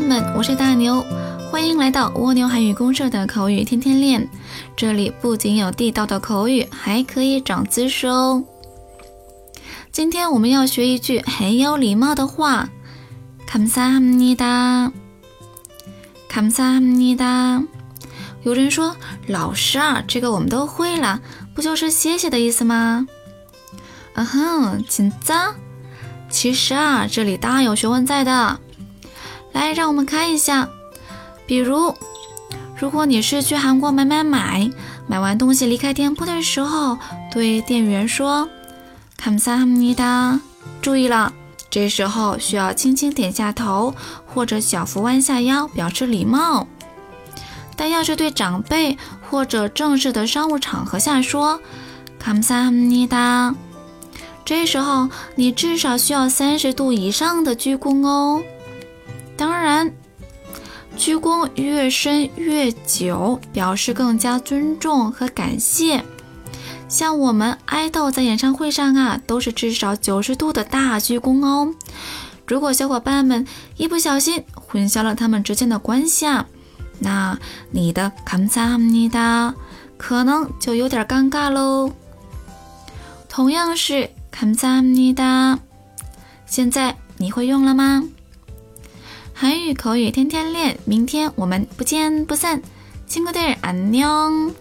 们，我是大牛，欢迎来到蜗牛韩语公社的口语天天练。这里不仅有地道的口语，还可以长姿势哦。今天我们要学一句很有礼貌的话，감사합니 다， 감사합니 다。 有人说，老师啊，这个我们都会了，不就是谢谢的意思吗？嗯哼，紧张。 其实啊，这里大有学问在的。来，让我们看一下。比如，如果你是去韩国买买买，买完东西离开店铺的时候，对店员说“감사합니다”，注意了，这时候需要轻轻点下头，或者小幅弯下腰，表示礼貌。但要是对长辈或者正式的商务场合下说“감사합니다”。 这时候，你至少需要三十度以上的鞠躬哦。当然，鞠躬越深越久，表示更加尊重和感谢。像我们爱豆在演唱会上啊，都是至少九十度的大鞠躬哦。如果小伙伴们一不小心混淆了他们之间的关系啊，那你的감사합니다可能就有点尴尬喽。同样是。 감사합니 다。 现在你会用了吗？韩语口语天天练，明天我们不见不散。친구들안 녕。